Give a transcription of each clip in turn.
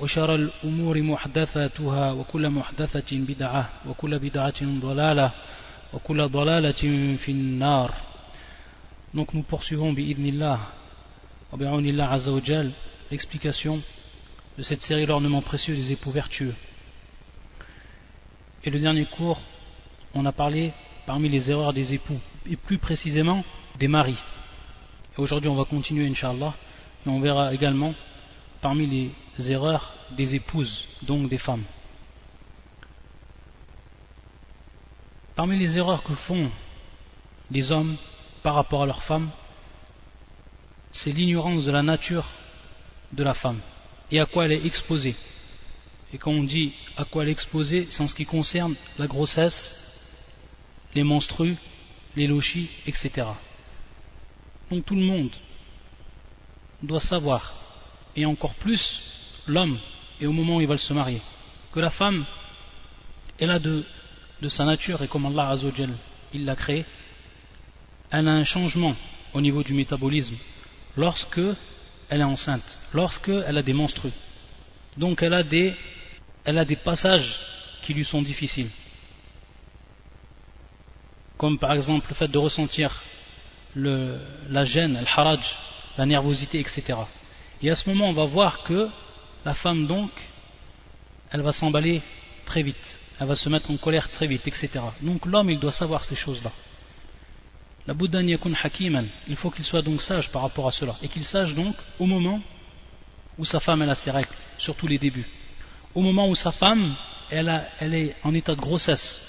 وشر الأمور محدثاتها وكل محدثة بدعة وكل بدعة ضلالة وكل ضلالة في النار Donc nous poursuivons bi'idnillah wa bi'aunillah azza wa jal l'explication de cette série l'ornement précieux des époux vertueux. Et le dernier cours, on a parlé parmi les erreurs des époux, et plus précisément des maris. Et aujourd'hui, on va continuer, Inch'Allah, et on verra également parmi les erreurs des épouses, donc des femmes. Parmi les erreurs que font les hommes par rapport à leurs femmes, c'est l'ignorance de la nature de la femme et à quoi elle est exposée. Et quand on dit à quoi elle est exposée, c'est en ce qui concerne la grossesse, les menstrues, les lochis, etc. Donc tout le monde doit savoir, et encore plus l'homme, et au moment où il va se marier, que la femme, elle a de, sa nature, et comme Allah Azzawajal, il l'a créée, elle a un changement au niveau du métabolisme lorsque elle est enceinte, lorsque elle a des menstrues. Donc elle a des, passages qui lui sont difficiles. Comme par exemple le fait de ressentir la gêne, le haraj, la nervosité, etc. Et à ce moment, on va voir que la femme, donc, elle va s'emballer très vite, elle va se mettre en colère très vite, etc. Donc l'homme, il doit savoir ces choses-là. La Bouddha yakun hakiman, il faut qu'il soit donc sage par rapport à cela, et qu'il sache donc au moment où sa femme elle a ses règles, surtout les débuts. Au moment où sa femme elle, est en état de grossesse,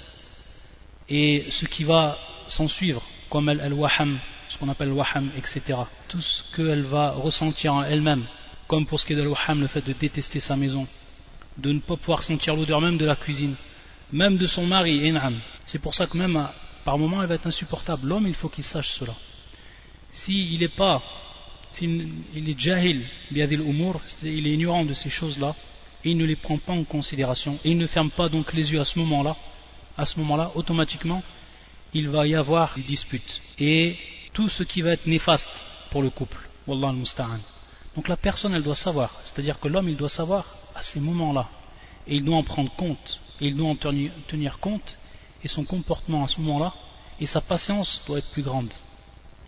et ce qui va s'en suivre, comme elle, elle waham, ce qu'on appelle waham, etc. Tout ce qu'elle va ressentir en elle-même, comme pour ce qui est de waham, le fait de détester sa maison, de ne pas pouvoir sentir l'odeur même de la cuisine, même de son mari, in'am. C'est pour ça que même par moment elle va être insupportable. L'homme, il faut qu'il sache cela. S'il n'est pas, s'il il est jahil, il est ignorant de ces choses-là, et il ne les prend pas en considération, et il ne ferme pas donc les yeux à ce moment-là, à ce moment-là, automatiquement, il va y avoir des disputes. Et tout ce qui va être néfaste pour le couple. Wallah al-musta'an. Donc la personne, elle doit savoir, c'est-à-dire que l'homme, il doit savoir à ces moments-là, et il doit en prendre compte, et il doit en tenir compte, et son comportement à ce moment-là, et sa patience doit être plus grande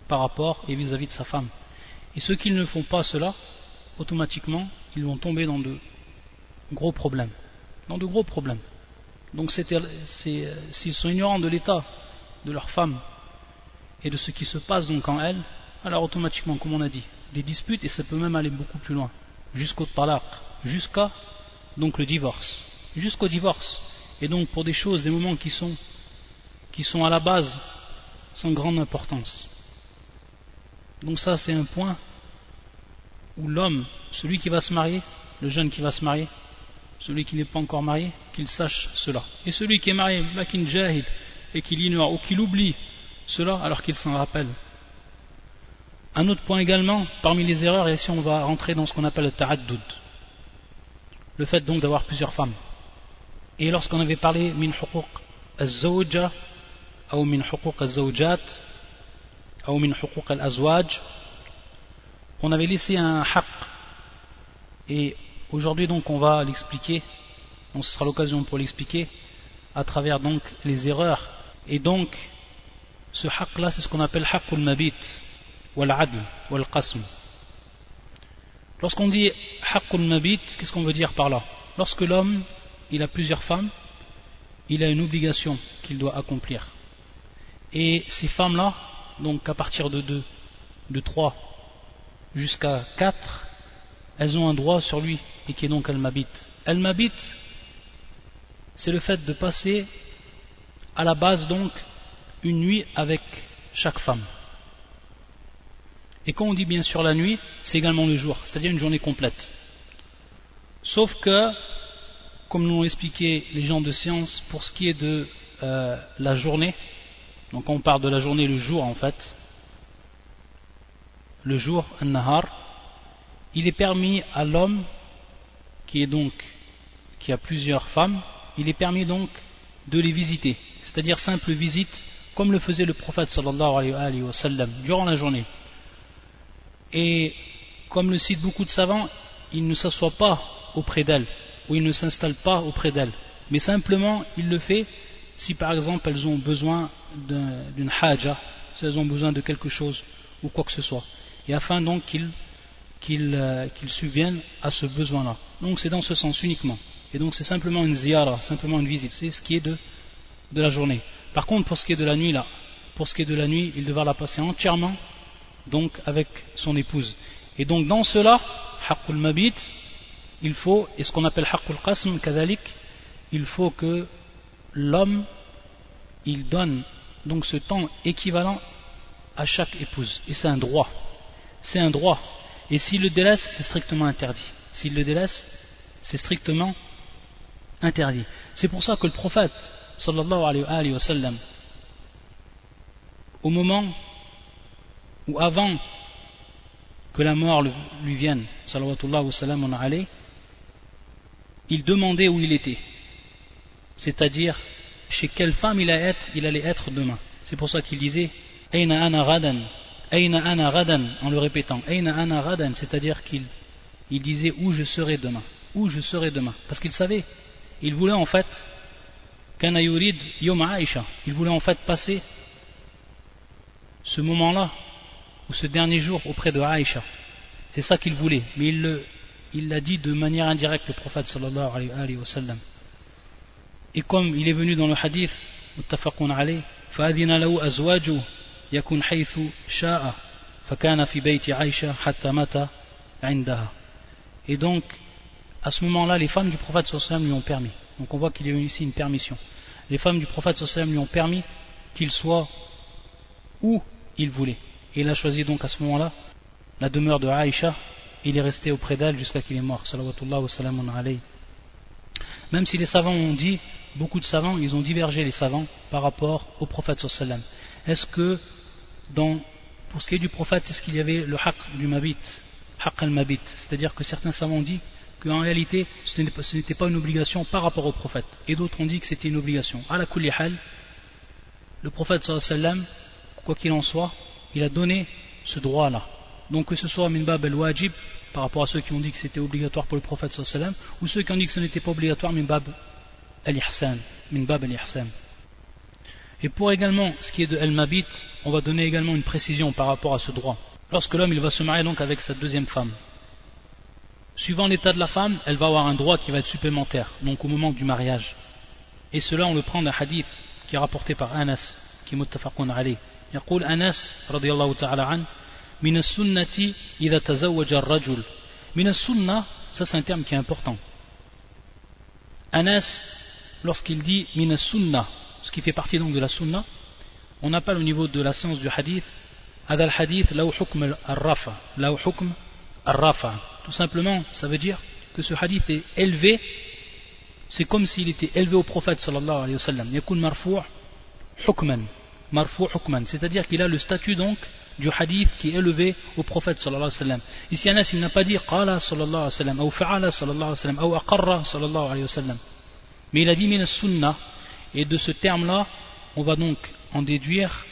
par rapport et vis-à-vis de sa femme. Et ceux qui ne font pas cela, automatiquement, ils vont tomber dans de gros problèmes. Dans de gros problèmes. Donc s'ils sont ignorants de l'état de leur femme et de ce qui se passe donc en elle, alors automatiquement, comme on a dit, des disputes et ça peut même aller beaucoup plus loin, jusqu'au talaq, jusqu'à donc le divorce, jusqu'au divorce. Et donc pour des choses, des moments qui sont, qui sont à la base sans grande importance. Donc ça c'est un point où l'homme, celui qui va se marier, le jeune qui va se marier, celui qui n'est pas encore marié, qu'il sache cela. Et celui qui est marié, et qu'il ignore ou qu'il oublie cela alors qu'il s'en rappelle. Un autre point également, parmi les erreurs, et ici on va rentrer dans ce qu'on appelle le ta'addud, le fait donc d'avoir plusieurs femmes. Et lorsqu'on avait parlé min huquq al-zawja, ou min huquq al-zawjat, ou min huquq al-azwaj, on avait laissé un haqq. Et aujourd'hui donc on va l'expliquer, donc ce sera l'occasion pour l'expliquer, à travers donc les erreurs. Et donc, ce haqq là, c'est ce qu'on appelle haqqul mabit, Lorsqu'on dit haqqul mabit, qu'est-ce qu'on veut dire par là? Lorsque l'homme, il a plusieurs femmes, il a une obligation qu'il doit accomplir. Et ces femmes-là, donc à partir de 2, de 3 jusqu'à 4, elles ont un droit sur lui, et qui est donc. Elle m'habite, c'est le fait de passer à la base donc une nuit avec chaque femme. Et quand on dit bien sûr la nuit, c'est également le jour, c'est-à-dire une journée complète. Sauf que comme l'ont expliqué les gens de science, pour ce qui est de euh, la journée, donc on parle de la journée, le jour en fait, le jour, an-nahar, il est permis à l'homme qui est donc qui a plusieurs femmes, il est permis donc de les visiter, c'est-à-dire simple visite, comme le faisait le prophète sallallahu alayhi wa sallam durant la journée. Et comme le citent beaucoup de savants, il ne s'assoit pas auprès d'elle, ou il ne s'installe pas auprès d'elle, mais simplement il le fait si par exemple elles ont besoin d'une haja, si elles ont besoin de quelque chose ou quoi que ce soit, et afin donc qu'il qu'il euh, à ce besoin-là. Donc c'est dans ce sens uniquement. Et donc c'est simplement une ziyara, simplement une visite. C'est ce qui est de, de la journée. Par contre, pour ce qui est de la nuit, là, pour ce qui est de la nuit, il devra la passer entièrement donc avec son épouse. Et donc dans cela, haqqul mabit, il faut, et ce qu'on appelle haqqul qasm, kadalik, il faut que l'homme, il donne donc ce temps équivalent à chaque épouse. Et c'est un droit. C'est un droit. Et s'il le délaisse, c'est strictement interdit. S'il le délaisse, c'est strictement interdit. C'est pour ça que le prophète, sallallahu alayhi wa sallam, au moment ou avant que la mort lui vienne, il demandait où il était. C'est-à-dire, chez quelle femme il allait être, il allait être demain. C'est pour ça qu'il disait, Aina ana en le répétant, c'est-à-dire qu'il il disait où je serai demain, où je serai demain, parce qu'il savait, il voulait en fait, il voulait en fait passer ce moment-là, ou ce dernier jour auprès de Aïcha, c'est ça qu'il voulait, mais il l'a dit de manière indirecte, le prophète sallallahu alayhi wa sallam. Et comme il est venu dans le hadith, muttafaqun alayhi, فأذن له أزواجه يكون حيث شاء فكان في بيت عائشة حتى مات عندها et donc à ce moment-là les femmes du prophète sallam lui ont permis donc on voit qu'il y a eu ici une permission les femmes du prophète sallam lui ont permis qu'il soit où il voulait il a choisi donc à ce moment-là la demeure de Aïcha. Il est resté auprès d'elle jusqu'à qu'il est mort. Même si les savants ont dit beaucoup de savants ils ont divergé les savants par rapport au prophète est-ce que pour ce qui est du prophète, est-ce qu'il y avait le haqq du mabit, haqq al-mabit? C'est-à-dire que certains savants ont dit qu'en réalité, ce n'était pas une obligation par rapport au prophète. Et d'autres ont dit que c'était une obligation. À la le prophète sallam, quoi qu'il en soit, il a donné ce droit-là. Donc que ce soit minbab al-wajib, par rapport à ceux qui ont dit que c'était obligatoire pour le prophète sallam, ou ceux qui ont dit que ce n'était pas obligatoire al-ihsan, minbab al-ihsan. Et pour également ce qui est de El-Mabit, on va donner également une précision par rapport à ce droit. Lorsque l'homme va se marier donc avec sa deuxième femme, suivant l'état de la femme, elle va avoir un droit qui va être supplémentaire, donc au moment du mariage. Et cela on le prend d'un hadith qui est rapporté par Anas, qui est muttafaqun alayh. يقول أنس رضي الله تعالى عنه من السنة إذا تزوج الرجل من السنة ça c'est un terme qui est important Anas lorsqu'il dit من السنة ce qui fait partie donc de la sunna, on appelle au niveau de la science du hadith, adal hadith hukm al-rafa, hukm al-rafa. Tout simplement, ça veut dire que ce hadith est élevé, c'est comme s'il était élevé au prophète sallallahu alayhi wa sallam. Yakun marfou' hukman, marfou' hukman, c'est-à-dire qu'il a le statut donc du hadith qui est élevé au prophète sallallahu alayhi wa sallam. Ici Anas il n'a pas dit qala sallallahu alayhi wa sallam, ou fa'ala sallallahu alayhi wa sallam, ou aqarra sallallahu alayhi wa sallam. Mais il a dit min sunnah et de ce terme-là, on va donc en déduire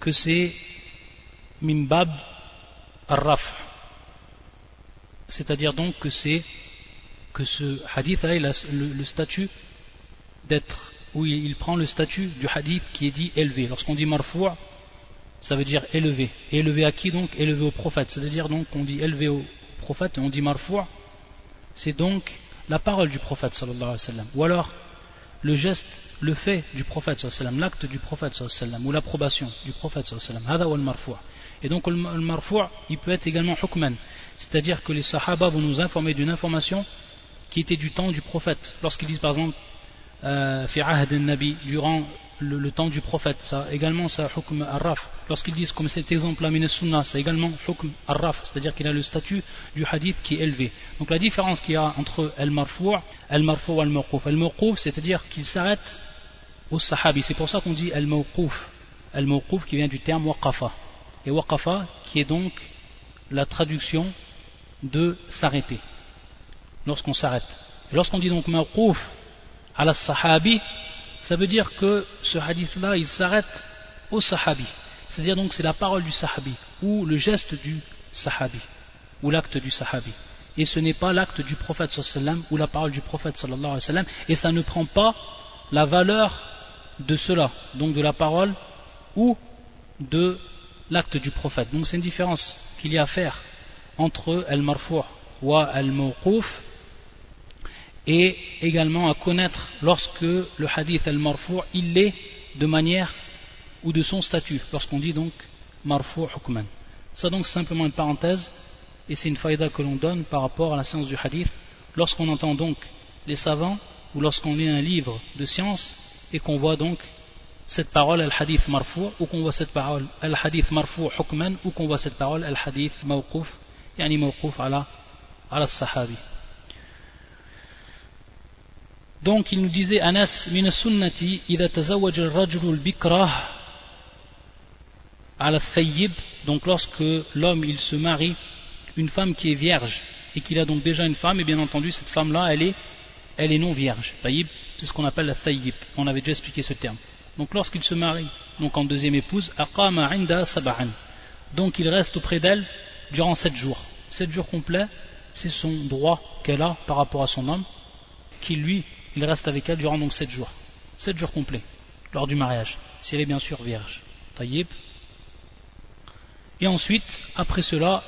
que c'est mimbab al-raf. C'est-à-dire donc que c'est que ce hadith a le, statut d'être, où il, prend le statut du hadith qui est dit élevé. Lorsqu'on dit marfou', ça veut dire élevé. élevé à qui donc? Élevé au prophète. C'est-à-dire donc qu'on dit élevé au prophète et on dit marfou', c'est donc la parole du prophète sallallahu alayhi wa sallam. Ou alors le geste, le fait du prophète l'acte du prophète ou l'approbation du prophète et donc le marfou' il peut être également hukman c'est-à-dire que les sahaba vont nous informer d'une information qui était du temps du prophète lorsqu'ils disent par exemple euh, durant le, temps du prophète. Ça également, ça hukm arraf. Lorsqu'ils disent comme cet exemple-là, sunnah, c'est également hukm arraf, c'est-à-dire qu'il a le statut du hadith qui est élevé. Donc la différence qu'il y a entre al-marfou' al-marfou' al-mawquf. Al-mawquf, c'est-à-dire qu'il s'arrête au sahabi. C'est pour ça qu'on dit al-mawquf. Al-mawquf qui vient du terme waqafa. Et waqafa qui est donc la traduction de s'arrêter. Lorsqu'on s'arrête. Lorsqu'on dit donc mawquf à la sahabi, ça veut dire que ce hadith-là, il s'arrête au sahabi. C'est-à-dire donc c'est la parole du sahabi, ou le geste du sahabi, ou l'acte du sahabi. Et ce n'est pas l'acte du prophète sallam ou la parole du prophète sallallahu alayhi wa sallam, et ça ne prend pas la valeur de cela, donc de la parole ou de l'acte du prophète. Donc c'est une différence qu'il y a à faire entre al-marfou' ou al-mawquf et également à connaître lorsque le hadith al-marfou' il est de manière ou de son statut lorsqu'on dit donc marfou' hukman. Ça donc simplement une parenthèse et c'est une faïda que l'on donne par rapport à la science du hadith. Lorsqu'on entend donc les savants ou lorsqu'on lit un livre de science et qu'on voit donc cette parole al-hadith marfou' ou qu'on voit cette parole al-hadith marfou' hukman ou qu'on voit cette parole al-hadith mawquf yani mawquf ala ala sahabi donc il nous disait Anas min sunnati idha tazawwaj al-rajul al-bikra ala thayyib donc lorsque l'homme il se marie une femme qui est vierge et qu'il a donc déjà une femme et bien entendu cette femme là elle est elle est non vierge. Tayyib c'est ce qu'on appelle la thayyib. On avait déjà expliqué ce terme. Donc lorsqu'il se marie donc en deuxième épouse aqama inda donc il reste auprès d'elle durant sept jours. Sept jours complets c'est son droit qu'elle a par rapport à son homme qui lui il reste avec elle durant donc 7 jours. 7 jours complets, lors du mariage, si elle est bien sûr vierge. Taïb. Et ensuite, après cela,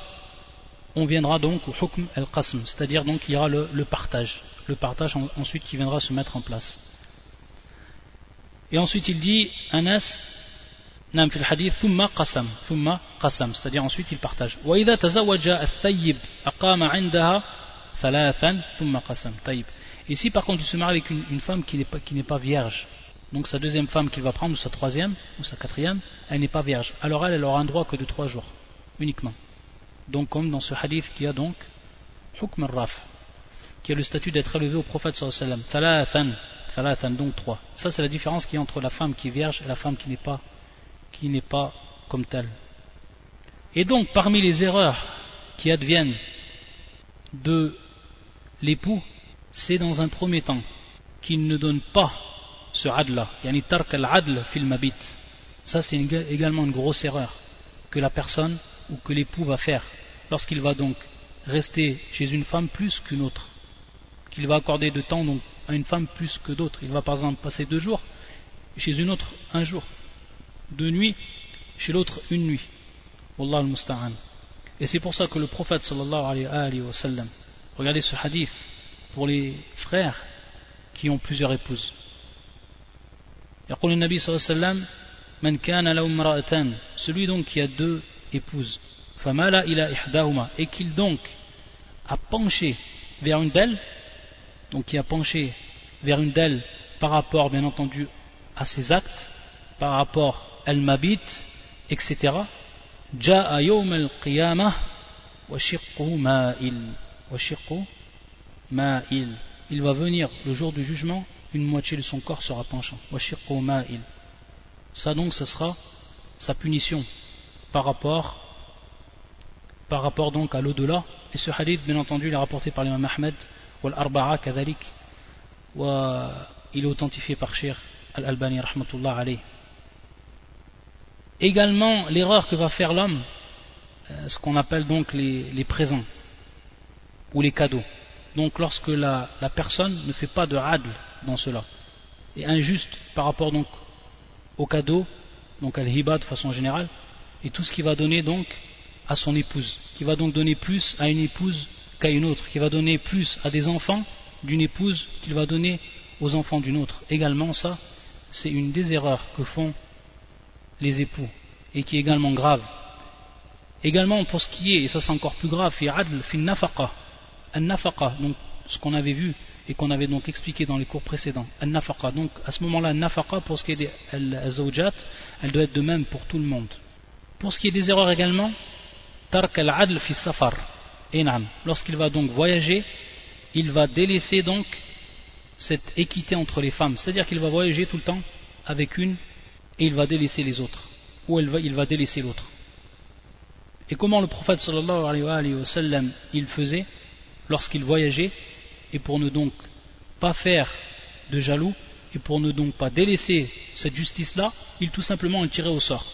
on viendra donc au hukm al-qasm, c'est-à-dire donc il y aura le, partage. Le partage ensuite qui viendra se mettre en place. Et ensuite il dit, Anas, nam fil hadith, thumma qasam, thumma qasam, c'est-à-dire ensuite il partage. Wa idha tazawaja al-thayyib aqama indaha thalathan, thumma qasam. Taïb. Et si par contre il se marie avec une, femme qui n'est pas, vierge, donc sa deuxième femme qu'il va prendre, ou sa troisième, ou sa quatrième, elle n'est pas vierge, alors elle, elle aura un droit que de trois jours, uniquement. Donc comme dans ce hadith qui a donc hukm raf qui a le statut d'être élevé au prophète sallallahu alayhi wa sallam, donc trois. Ça c'est la différence qu'il y a entre la femme qui est vierge et la femme qui n'est pas, qui n'est pas comme telle. Et donc parmi les erreurs qui adviennent de l'époux, c'est dans un premier temps qu'il ne donne pas ce adl yani tark al-adl fil mabit. Ça c'est également une grosse erreur que la personne ou que l'époux va faire lorsqu'il va donc rester chez une femme plus qu'une autre. Qu'il va accorder de temps donc à une femme plus que d'autres. Il va par exemple passer deux jours chez une autre un jour, deux nuits chez l'autre une nuit. Wallah al-musta'an. Et c'est pour ça que le prophète sallallahu alayhi wa sallam, regardez ce hadith pour les frères qui ont plusieurs épouses. celui donc qui a deux épouses et qu'il donc a penché vers une d'elles donc qui a penché vers une d'elles par rapport bien entendu à ses actes par rapport à mabit etc جاء يوم القيامة وشقه مائل وشقه ma'il. Il va venir le jour du jugement, une moitié de son corps sera penchant. ma'il. Ça donc, ce sera sa punition par rapport, par rapport donc à l'au-delà. Et ce hadith, bien entendu, il est rapporté par l'imam Ahmed, ou al-Arba'a kadhalik, il est authentifié par Shir al-Albani, rahmatullah alayh. Également, l'erreur que va faire l'homme, euh, ce qu'on appelle donc les présents, ou les cadeaux donc lorsque la, personne ne fait pas de adl dans cela, et injuste par rapport donc au cadeau, donc à l'hiba de façon générale, et tout ce qui va donner donc à son épouse, qui va donc donner plus à une épouse qu'à une autre, qui va donner plus à des enfants d'une épouse qu'il va donner aux enfants d'une autre. Également ça, c'est une des erreurs que font les époux, et qui est également grave. Également pour ce qui est, et ça c'est encore plus grave, fi adl fi nafaqa, donc ce qu'on avait vu et qu'on avait donc expliqué dans les cours précédents, al-nafaqa. Donc à ce moment-là, al-nafaqa, pour ce qui est des al elle doit être de même pour tout le monde. Pour ce qui est des erreurs également, tark al-adl fi safar. Lorsqu'il va donc voyager, il va délaisser donc cette équité entre les femmes. C'est-à-dire qu'il va voyager tout le temps avec une et il va délaisser les autres. Ou il va délaisser l'autre. Et comment le prophète sallallahu alayhi wa sallam il faisait? Lorsqu'il voyageait et pour ne donc pas faire de jaloux et pour ne donc pas délaisser cette justice là il tout simplement il tirait au sort.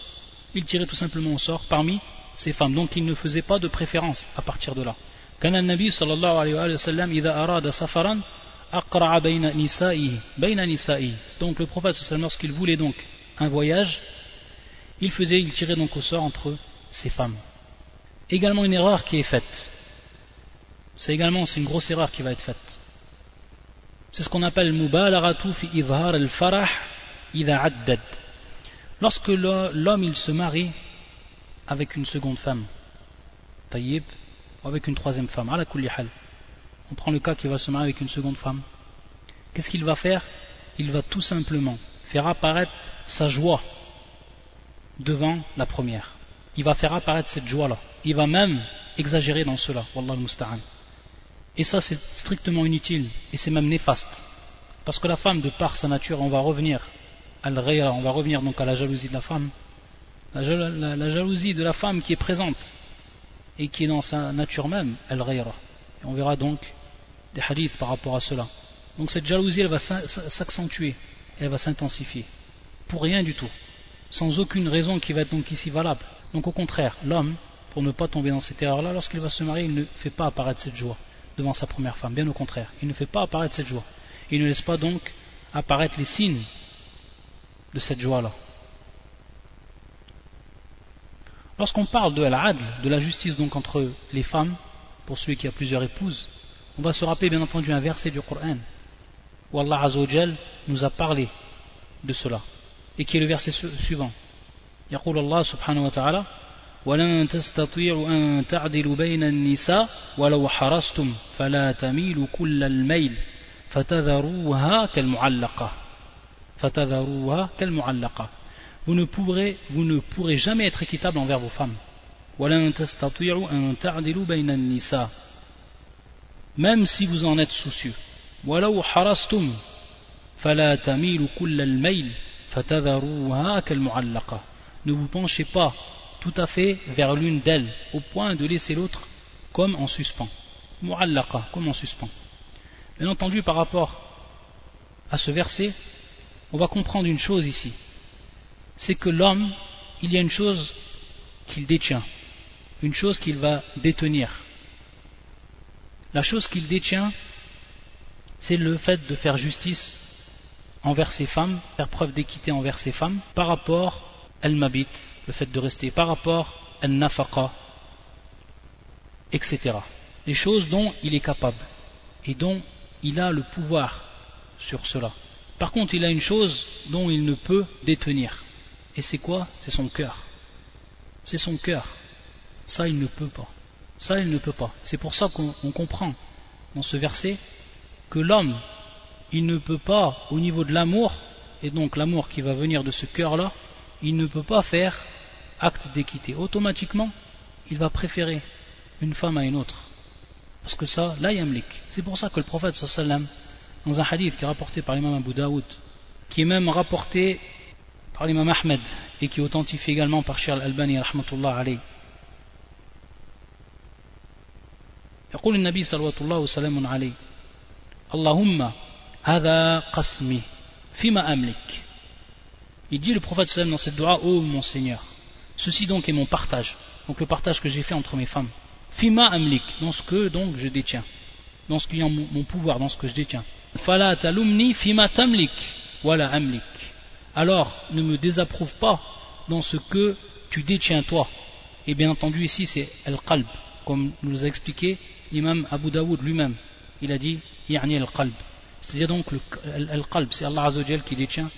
Il tirait tout simplement au sort parmi ces femmes. Donc il ne faisait pas de préférence à partir de là. Donc le prophète lorsqu'il voulait donc un voyage il faisait il tirait donc au sort entre ces femmes. Également une erreur qui est faite. C'est également une grosse erreur qui va être faite. C'est ce qu'on appelle mubalaratu fi idhar al-farah idha. Lorsque l'homme il se marie avec une seconde femme, tayyib, ou avec une troisième femme, ala kulli hal. On prend le cas qu'il va se marier avec une seconde femme. Qu'est-ce qu'il va faire? Il va tout simplement faire apparaître sa joie devant la première il va faire apparaître cette joie-là. Il va même exagérer dans cela. Wallah musta'an. Et ça, c'est strictement inutile et c'est même néfaste. Parce que la femme, de par sa nature, on va revenir à on va revenir donc à la jalousie de la femme. La, jalousie de la femme qui est présente et qui est dans sa nature même, al Et on verra donc des hadiths par rapport à cela. Donc cette jalousie, elle va s'accentuer, elle va s'intensifier. Pour rien du tout. Sans aucune raison qui va être donc ici valable. Donc au contraire, l'homme, pour ne pas tomber dans cette erreur-là, lorsqu'il va se marier, il ne fait pas apparaître cette joie devant sa première femme. Bien au contraire, il ne fait pas apparaître cette joie. Il ne laisse pas donc apparaître les signes de cette joie-là. Lorsqu'on parle de l'adl, de la justice donc entre les femmes, pour celui qui a plusieurs épouses, on va se rappeler bien entendu un verset du Coran où Allah Azzawajal nous a parlé de cela, et qui est le verset suivant. يقول الله سبحانه وتعالى ولن تستطيعوا أن تعدلوا بين النساء ولو حرصتم فلا تميلوا كل الميل فتذروها كالمعلقة فتذروها كالمعلقة vous ne, pourrez, vous ne pourrez jamais être équitable envers vos femmes ولن تستطيعوا أن تعدلوا بين النساء même si vous en êtes soucieux ولو حرصتم فلا تميلوا كل الميل فتذروها كالمعلقة ne vous penchez pas tout à fait vers l'une d'elles, au point de laisser l'autre comme en suspens. Mu'allaqa, comme en suspens. Bien entendu, par rapport à ce verset, on va comprendre une chose ici. C'est que l'homme, il y a une chose qu'il détient, une chose qu'il va détenir. La chose qu'il détient, c'est le fait de faire justice envers ses femmes, faire preuve d'équité envers ses femmes, par rapport al-mabit, le fait de rester par rapport al-nafaqa, etc. Les choses dont il est capable et dont il a le pouvoir sur cela. Par contre, il a une chose dont il ne peut détenir. Et c'est quoi? C'est son cœur. C'est son cœur. Ça, il ne peut pas. Ça, il ne peut pas. C'est pour ça qu'on comprend dans ce verset que l'homme, il ne peut pas, au niveau de l'amour, et donc l'amour qui va venir de ce cœur-là, il ne peut pas faire acte d'équité. Automatiquement, il va préférer une femme à une autre. Parce que ça, là, yamlik. C'est pour ça que le prophète sallam, dans un hadith qui est rapporté par l'imam Abu Daoud, qui est même rapporté par l'imam Ahmed et qui est authentifié également par Cheikh Al-Albani rahmatullah alayhi. يقول النبي صلى الله وسلم عليه اللهم هذا قسمي فيما أملك il dit le prophète sallam dans cette dua Ô mon Seigneur, ceci donc est mon partage, donc le partage que j'ai fait entre mes femmes. Fima amlik, dans ce que donc je détiens, dans ce qui est mon, pouvoir, dans ce que je détiens. Fala talumni fima tamlik, wala amlik. Alors ne me désapprouve pas dans ce que tu détiens toi. Et bien entendu ici c'est al-qalb, comme nous a expliqué l'imam Abu Daoud lui-même. Il a dit yani al-qalb. C'est-à-dire donc al-qalb, c'est Allah Azzawajal qui détient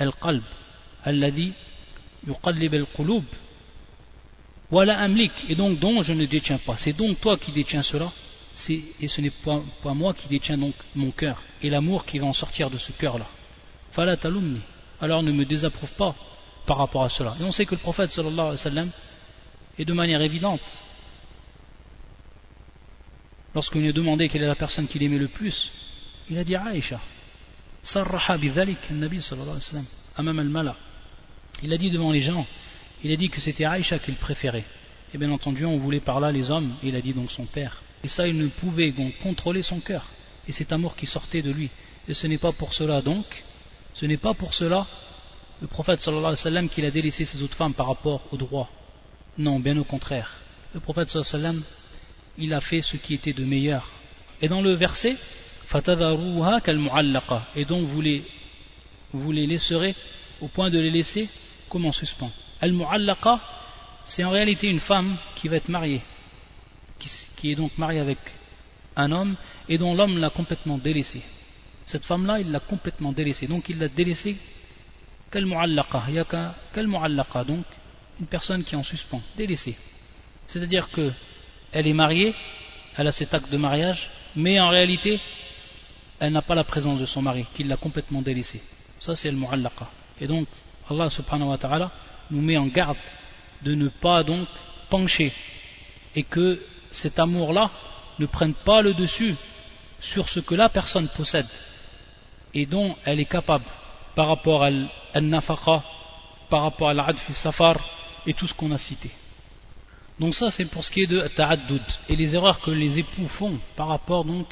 القلب الذي يقلب القلوب ولا amlik et donc dont je ne détiens pas c'est donc toi qui détiens cela et ce n'est pas, moi qui détiens donc mon cœur et l'amour qui va en sortir de ce cœur là alors ne me désapprouve pas par rapport à cela et on sait que le prophète sallallahu alayhi wa sallam est de manière évidente lorsqu'on lui a demandé quelle est la personne qu'il aimait le plus il a dit Aïcha il a dit devant les gens il a dit que c'était Aïcha qu'il préférait et bien entendu on voulait par là les hommes il a dit donc son père et ça, il ne pouvait donc contrôler son cœur. Et cet amour qui sortait de lui. Et ce n'est pas pour cela donc, ce n'est pas pour cela le prophète sallallahu alayhi wa sallam qu'il a délaissé ses autres femmes par rapport au droit. Non, bien au contraire. Le prophète sallallahu alayhi wa sallam, il a fait ce qui était de meilleur. Et dans le verset, et donc vous les, laisserez au point de les laisser comme en suspens. Al-mu'allaqa, c'est en réalité une femme qui va être mariée qui, est donc mariée avec un homme et dont l'homme l'a complètement délaissé. Cette femme-là, il l'a complètement délaissée. Donc il l'a délaissée quel mu'allaqa, quel mu'allaqa, donc une personne qui est en suspens, délaissée. C'est-à-dire que elle est mariée, elle a cet acte de mariage, mais en réalité, elle n'a pas la présence de son mari, qui l'a complètement délaissée. Ça, c'est le mu'allaqa. Et donc, Allah subhanahu wa ta'ala nous met en garde de ne pas donc pencher et que cet amour-là ne prenne pas le dessus sur ce que la personne possède et dont elle est capable par rapport à al-nafaqa, par rapport à l'adfi safar et tout ce qu'on a cité. Donc ça c'est pour ce qui est de ta'addud et les erreurs que les époux font par rapport donc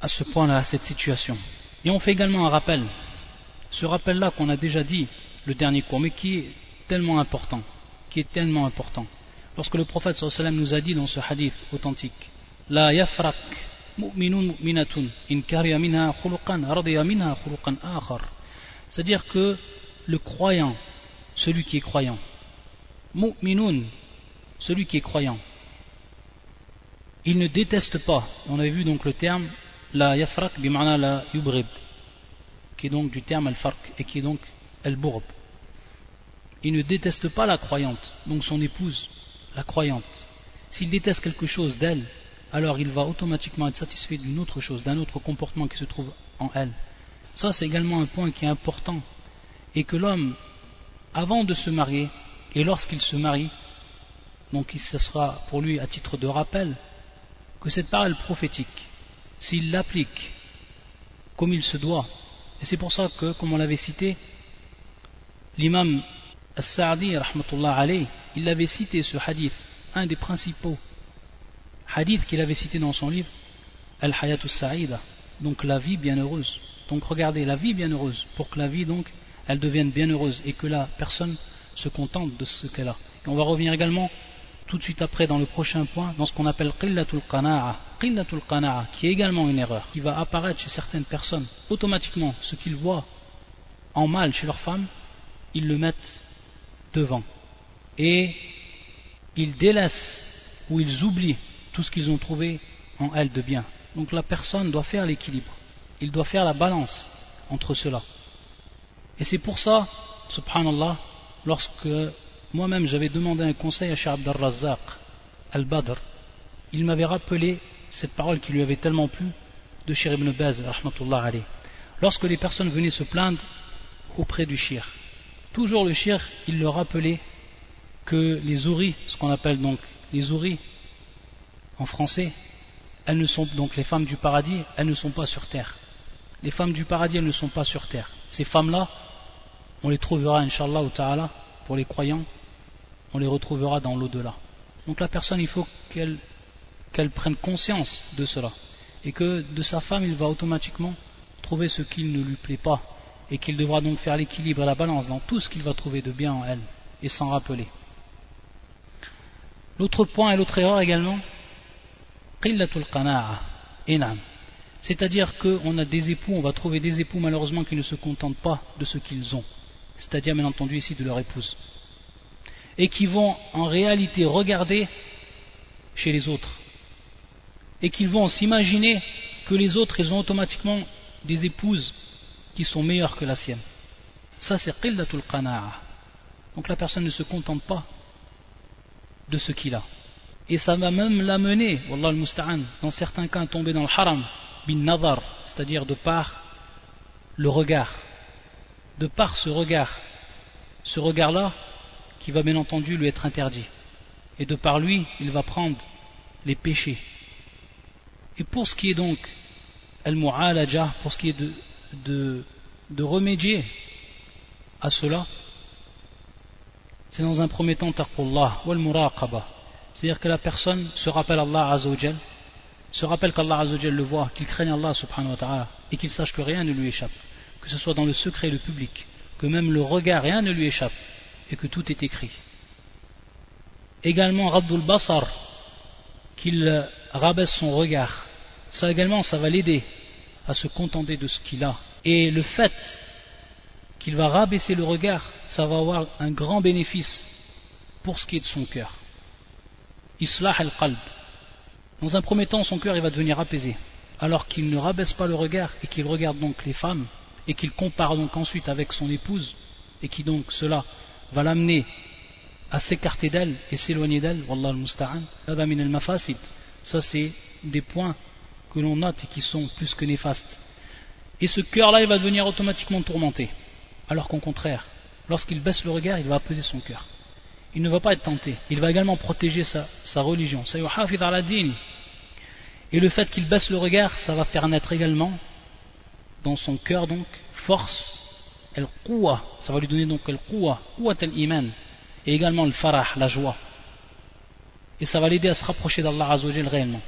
à ce point-là, à cette situation. Et on fait également un rappel. Ce rappel-là qu'on a déjà dit le dernier cours, mais qui est tellement important, qui est tellement important. Lorsque le prophète sallam nous a dit dans ce hadith authentique La yafrak mu'minun mu'minatun in kariya minha khuluqan radiya minha khuluqan akhar. C'est-à-dire que le croyant, celui qui est croyant, mu'minun, celui qui est croyant, il ne déteste pas, on avait vu donc le terme la yafrak bimana la yubrid, qui est donc du terme al-farq et qui est donc al-burb. Il ne déteste pas la croyante, donc son épouse, la croyante, s'il déteste quelque chose d'elle, alors il va automatiquement être satisfait d'une autre chose, d'un autre comportement qui se trouve en elle. Ça, c'est également un point qui est important. Et que l'homme, avant de se marier, et lorsqu'il se marie, donc ce sera pour lui à titre de rappel, que cette parole prophétique, s'il l'applique comme il se doit, et c'est pour ça que, comme on l'avait cité, l'imam As-Sa'di, il avait cité ce hadith, un des principaux hadiths qu'il avait cité dans son livre, Al-Hayatus Sa'ida, donc la vie bienheureuse. Donc regardez, la vie bienheureuse, pour que la vie donc, elle devienne bienheureuse et que la personne se contente de ce qu'elle a. Et on va revenir également tout de suite après dans le prochain point, dans ce qu'on appelle Qillatul Qana'a. Qillatul Qana'a, qui est également une erreur, qui va apparaître chez certaines personnes. Automatiquement, ce qu'ils voient en mal chez leurs femmes, ils le mettent devant. Et ils délaissent ou ils oublient tout ce qu'ils ont trouvé en elle de bien. Donc la personne doit faire l'équilibre. Il doit faire la balance entre cela. Et c'est pour ça, subhanallah, lorsque moi-même j'avais demandé un conseil à Cheikh Abdel Razzaq al-Badr, il m'avait rappelé cette parole qui lui avait tellement plu de Shir ibn Baz, rahmatullah Lorsque les personnes venaient se plaindre auprès du shir, toujours le shir, il leur rappelait que les ouris, ce qu'on appelle donc les ouris en français, elles ne sont donc les femmes du paradis, elles ne sont pas sur terre. Les femmes du paradis, elles ne sont pas sur terre. Ces femmes-là, on les trouvera, inshallah ou ta'ala, pour les croyants, on les retrouvera dans l'au-delà. Donc la personne, il faut qu'elle prenne conscience de cela. Et que de sa femme, il va automatiquement trouver ce qui ne lui plaît pas et qu'il devra donc faire l'équilibre et la balance dans tout ce qu'il va trouver de bien en elle et s'en rappeler. L'autre point et l'autre erreur également, c'est-à-dire qu'on a des époux, on va trouver des époux malheureusement qui ne se contentent pas de ce qu'ils ont, c'est-à-dire bien entendu ici de leur épouse, et qui vont en réalité regarder chez les autres, et qu'ils vont s'imaginer que les autres, ils ont automatiquement des épouses qui sont meilleures que la sienne. Ça, c'est qillatul qana'a. Donc la personne ne se contente pas de ce qu'il a. Et ça va même l'amener, Wallah al-Musta'an, dans certains cas, à tomber dans le haram, bin nazar, c'est-à-dire de par le regard. De par ce regard. Ce regard-là, qui va bien entendu lui être interdit. Et de par lui, il va prendre les péchés. Et pour ce qui est donc al-mu'alaja, pour ce qui est de, remédier à cela, c'est dans un premier temps taqullah wal. C'est-à-dire que la personne se rappelle Allah Azzawajal, se rappelle qu'Allah le voit, qu'il craigne Allah subhanahu wa ta'ala et qu'il sache que rien ne lui échappe, que ce soit dans le secret et le public, que même le regard, rien ne lui échappe et que tout est écrit. Également, Rabdul Basar, qu'il rabaisse son regard. Ça également, ça va l'aider à se contenter de ce qu'il a. Et le fait qu'il va rabaisser le regard, ça va avoir un grand bénéfice pour ce qui est de son cœur. Islah al-qalb. Dans un premier temps, son cœur il va devenir apaisé, alors qu'il ne rabaisse pas le regard et qu'il regarde donc les femmes et qu'il compare donc ensuite avec son épouse et qui donc cela va l'amener à s'écarter d'elle et s'éloigner d'elle, wallah al-musta'an, min al-mafasid. Ça c'est des points que l'on note et qui sont plus que néfastes. Et ce cœur-là, il va devenir automatiquement tourmenté. Alors qu'au contraire, lorsqu'il baisse le regard, il va apaiser son cœur. Il ne va pas être tenté. Il va également protéger sa, sa religion. Et le fait qu'il baisse le regard, ça va faire naître également dans son cœur donc force, el quwa, ça va lui donner donc el quwa, el iman, et également le farah, la joie. Et ça va l'aider à se rapprocher d'Allah Azzawajal réellement.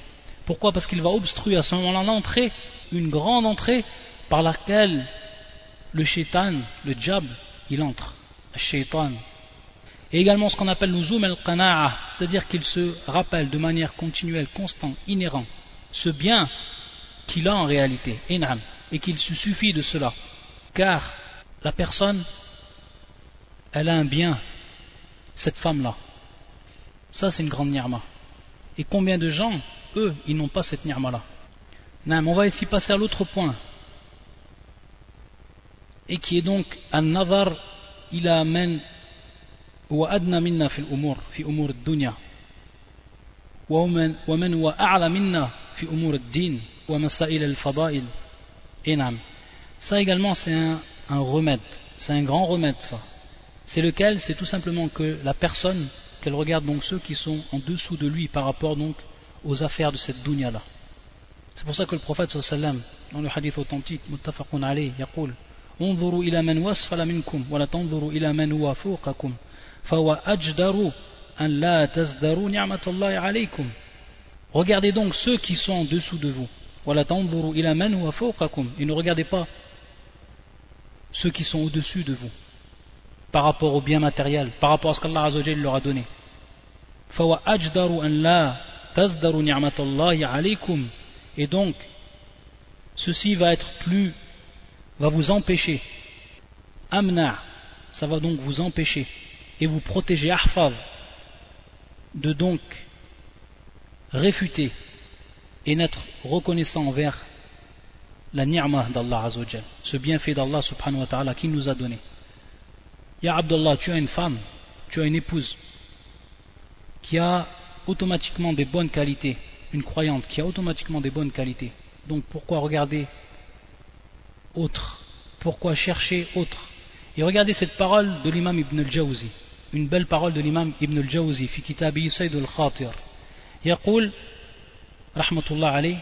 Pourquoi? Parce qu'il va obstruer à ce moment-là l'entrée, une grande entrée par laquelle le shaitan, le diable, il entre. Shaitan. Et également ce qu'on appelle le zoom al-qana'a, c'est-à-dire qu'il se rappelle de manière continuelle, constante, inhérente, ce bien qu'il a en réalité, et qu'il se suffit de cela. Car la personne, elle a un bien, cette femme-là. Ça, c'est une grande ni'ma. Et combien de gens, eux, ils n'ont pas cette ni'ma-là On va ici passer à l'autre point et qui est donc un nazar ila man هو أدنى منا في الأمور في أمور الدنيا ومن, ومن هو أعلى منا في أمور الدين ومسائل الفضائل et نعم ça également c'est un, un remède c'est un grand remède ça c'est lequel c'est tout simplement que la personne qu'elle regarde donc ceux qui sont en dessous de lui par rapport donc aux affaires de cette dunya là c'est pour ça que le prophète sallam dans le hadith authentique muttafaqun alayh يقول انظروا إلى من واسفل منكم ولا تنظروا إلى من هو فوقكم فهو أجدر أن لا تزدروا نعمة الله عليكم Regardez donc ceux qui sont en dessous de vous. ولا تنظروا إلى من هو فوقكم Et ne regardez pas ceux qui sont au-dessus de vous par rapport au bien matériel, par rapport à ce qu'Allah leur a donné. Et donc, ceci va être plus, va vous empêcher. Amna, ça va donc vous empêcher et vous protéger, ahfav, de donc réfuter et n'être reconnaissant envers la ni'mah d'Allah Azzawajal, ce bienfait d'Allah subhanahu wa ta'ala qui nous a donné. Ya Abdullah, tu as une femme, tu as une épouse qui a automatiquement des bonnes qualités, une croyante qui a automatiquement des bonnes qualités. Donc pourquoi regarder autre Pourquoi chercher autre Et regardez cette parole de l'imam Ibn al-Jawzi, une belle parole de l'imam Ibn al-Jawzi, في كتابه سيد الخاطر يقول رحمة الله عليه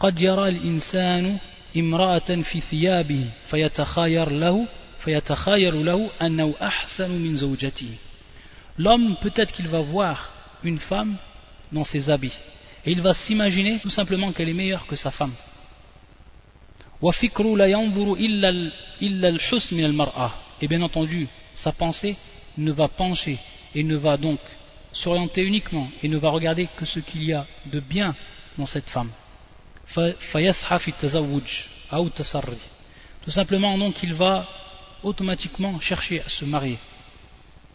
قد يرى الإنسان امرأة في ثيابه فيتخاير له فيتخاير له أنه أحسن من زوجته L'homme peut-être qu'il va voir une femme dans ses habits et il va s'imaginer tout simplement qu'elle est meilleure que sa femme et bien entendu sa pensée ne va pencher et ne va donc s'orienter uniquement et ne va regarder que ce qu'il y a de bien dans cette femme tout simplement donc il va automatiquement chercher à se marier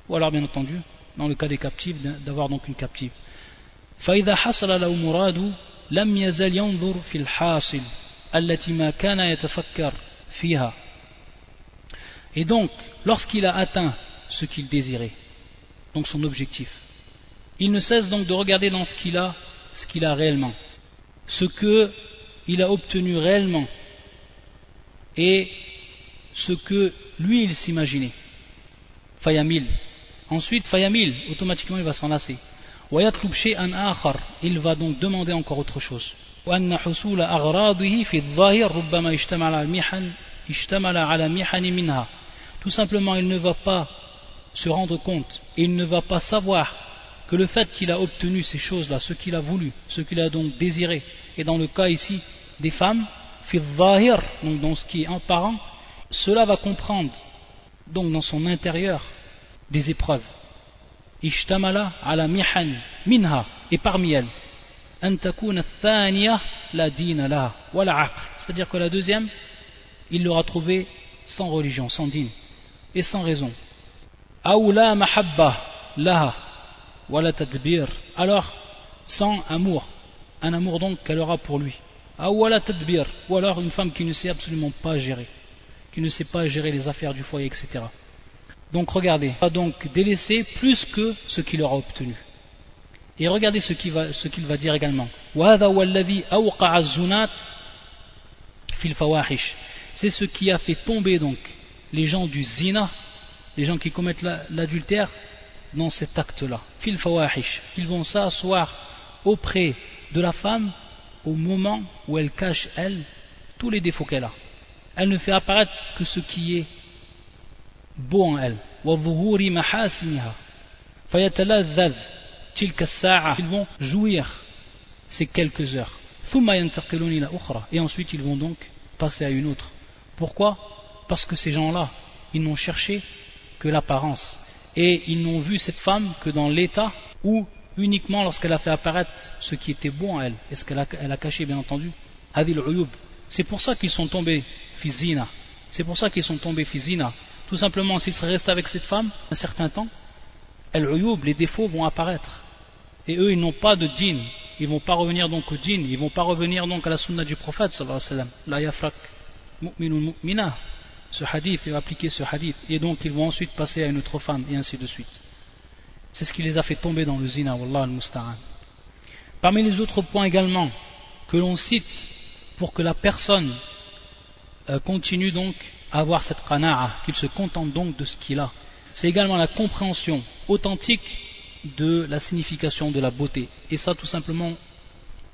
ou alors bien entendu dans le cas des captifs d'avoir donc une captive فإذا حصل له مراد لم يزل ينظر في الحاصل et donc, lorsqu'il a atteint ce qu'il désirait, donc son objectif, il ne cesse donc de regarder dans ce qu'il a, ce qu'il a réellement, ce que il a obtenu réellement et ce que lui il s'imaginait. Fayamil. Ensuite, Fayamil, automatiquement il va s'en lasser. Il va donc demander encore autre chose. Tout simplement, il ne va pas se rendre compte il ne va pas savoir que le fait qu'il a obtenu ces choses-là, ce qu'il a voulu, ce qu'il a donc désiré, et dans le cas ici des femmes, donc dans ce qui est apparent, cela va comprendre donc dans son intérieur des épreuves. Ishtamala ala mihan minha, et parmi elles, c'est-à-dire que la deuxième, il l'aura trouvé sans religion, sans dîne, et sans raison. Aoula mahabba laha, alors sans amour, un amour donc qu'elle aura pour lui. ou alors une femme qui ne sait absolument pas gérer, qui ne sait pas gérer les affaires du foyer, etc. Donc regardez, va donc délaisser plus que ce qu'il aura obtenu. Et regardez ce qu'il va, va, dire également. C'est ce qui a fait tomber donc les gens du zina, les gens qui commettent l'adultère, dans cet acte-là. Fil. Qu'ils vont s'asseoir auprès de la femme au moment où elle cache, elle, tous les défauts qu'elle a. Elle ne fait apparaître que ce qui est beau en elle. Ils vont jouir ces quelques heures. Et ensuite ils vont donc passer à une autre. Pourquoi? Parce que ces gens-là, ils n'ont cherché que l'apparence. Et ils n'ont vu cette femme que dans l'état où uniquement lorsqu'elle a fait apparaître ce qui était bon à elle, et ce qu'elle a, caché bien entendu, C'est pour ça qu'ils sont tombés fizina. C'est pour ça qu'ils sont tombés fizina. Tout simplement, s'ils restés avec cette femme un certain temps, les défauts vont apparaître. Et eux, ils n'ont pas de djinn. Ils ne vont pas revenir donc au djinn. Ils ne vont pas revenir donc à la sunna du prophète, La yafrak mu'mina. Ce hadith, et appliquer ce hadith. Et donc, ils vont ensuite passer à une autre femme, et ainsi de suite. C'est ce qui les a fait tomber dans le zina, wallah al-musta'an. Parmi les autres points également, que l'on cite pour que la personne euh, continue donc à avoir cette qana'a, qu'il se contente donc de ce qu'il a c'est également la compréhension authentique de la signification de la beauté. Et ça, tout simplement,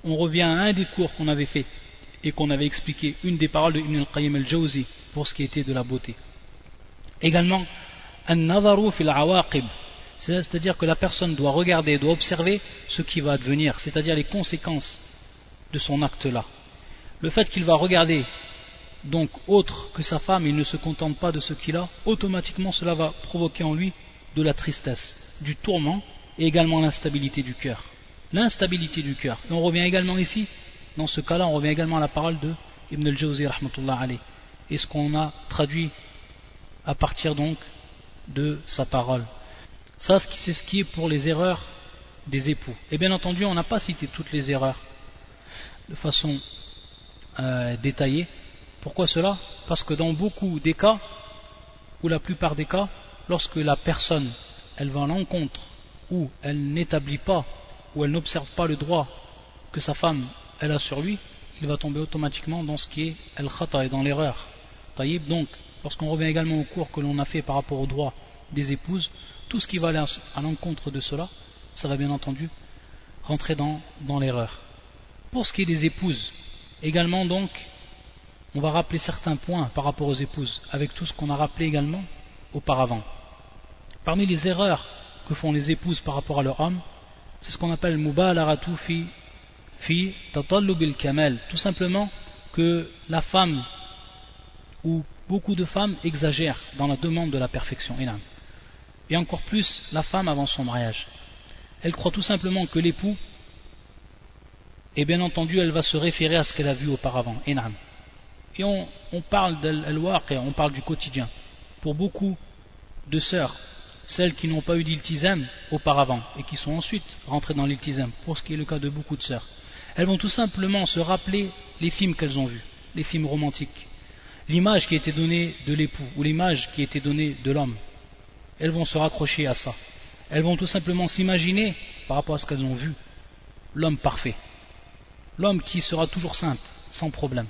on revient à un des cours qu'on avait fait et qu'on avait expliqué, une des paroles de Ibn al-Qayyim al-Jawzi pour ce qui était de la beauté. Également, c'est-à-dire que la personne doit regarder, doit observer ce qui va advenir, c'est-à-dire les conséquences de son acte-là. Le fait qu'il va regarder donc autre que sa femme, il ne se contente pas de ce qu'il a, automatiquement cela va provoquer en lui de la tristesse, du tourment et également l'instabilité du cœur. L'instabilité du cœur. Et on revient également ici, dans ce cas-là, on revient également à la parole de Ibn al-Jawzi Et ce qu'on a traduit à partir donc de sa parole. Ça, c'est ce qui est pour les erreurs des époux. Et bien entendu, on n'a pas cité toutes les erreurs de façon euh, détaillée, pourquoi cela? Parce que dans beaucoup des cas, ou la plupart des cas, lorsque la personne elle va à l'encontre ou elle n'établit pas ou elle n'observe pas le droit que sa femme elle a sur lui, il va tomber automatiquement dans ce qui est el khata et dans l'erreur. Donc, lorsqu'on revient également au cours que l'on a fait par rapport au droit des épouses, tout ce qui va aller à l'encontre de cela, ça va bien entendu rentrer dans, l'erreur. Pour ce qui est des épouses, également donc, on va rappeler certains points par rapport aux épouses, avec tout ce qu'on a rappelé également auparavant. Parmi les erreurs que font les épouses par rapport à leur homme, c'est ce qu'on appelle mubalaratu fi, fi bil kamel. Tout simplement que la femme ou beaucoup de femmes exagèrent dans la demande de la perfection. Et encore plus la femme avant son mariage. Elle croit tout simplement que l'époux, et bien entendu, elle va se référer à ce qu'elle a vu auparavant. Et on, parle on parle du quotidien. Pour beaucoup de sœurs, celles qui n'ont pas eu d'iltizam auparavant et qui sont ensuite rentrées dans l'iltizam, pour ce qui est le cas de beaucoup de sœurs, elles vont tout simplement se rappeler les films qu'elles ont vus, les films romantiques, l'image qui été donnée de l'époux ou l'image qui été donnée de l'homme. Elles vont se raccrocher à ça. elles vont tout simplement s'imaginer, par rapport à ce qu'elles ont vu, l'homme parfait. L'homme qui sera toujours simple, sans problème,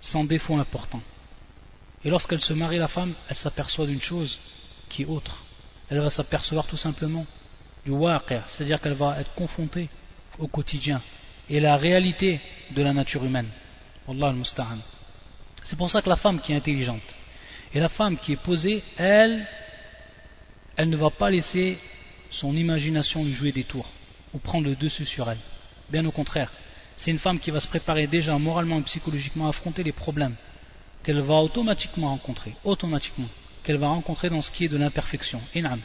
sans défaut important. Et lorsqu'elle se marie, la femme, elle s'aperçoit d'une chose qui est autre. Elle va s'apercevoir tout simplement du waqir, c'est-à-dire qu'elle va être confrontée au quotidien et la réalité de la nature humaine. Allah al C'est pour ça que la femme qui est intelligente et la femme qui est posée, elle, elle ne va pas laisser son imagination lui jouer des tours ou prendre le dessus sur elle. Bien au contraire, c'est une femme qui va se préparer déjà moralement et psychologiquement à affronter les problèmes qu'elle va automatiquement rencontrer, automatiquement, qu'elle va rencontrer dans ce qui est de l'imperfection. Inam.